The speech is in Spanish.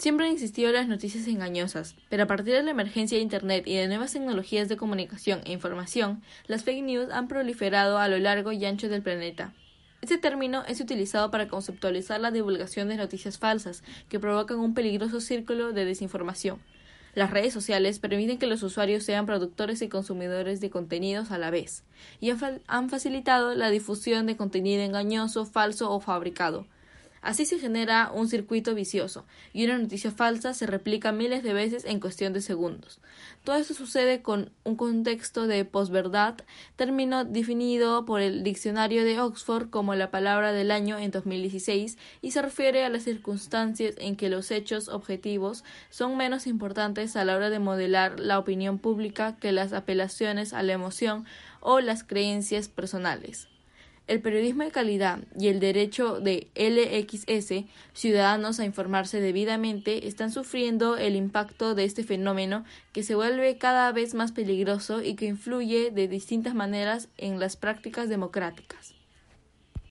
Siempre han existido las noticias engañosas, pero a partir de la emergencia de Internet y de nuevas tecnologías de comunicación e información, las fake news han proliferado a lo largo y ancho del planeta. Este término es utilizado para conceptualizar la divulgación de noticias falsas que provocan un peligroso círculo de desinformación. Las redes sociales permiten que los usuarios sean productores y consumidores de contenidos a la vez, y han facilitado la difusión de contenido engañoso, falso o fabricado, Así se genera un circuito vicioso y una noticia falsa se replica miles de veces en cuestión de segundos. Todo esto sucede con un contexto de posverdad, término definido por el diccionario de Oxford como la palabra del año en 2016 y se refiere a las circunstancias en que los hechos objetivos son menos importantes a la hora de modelar la opinión pública que las apelaciones a la emoción o las creencias personales. El periodismo de calidad y el derecho de LXS, ciudadanos a informarse debidamente, están sufriendo el impacto de este fenómeno que se vuelve cada vez más peligroso y que influye de distintas maneras en las prácticas democráticas.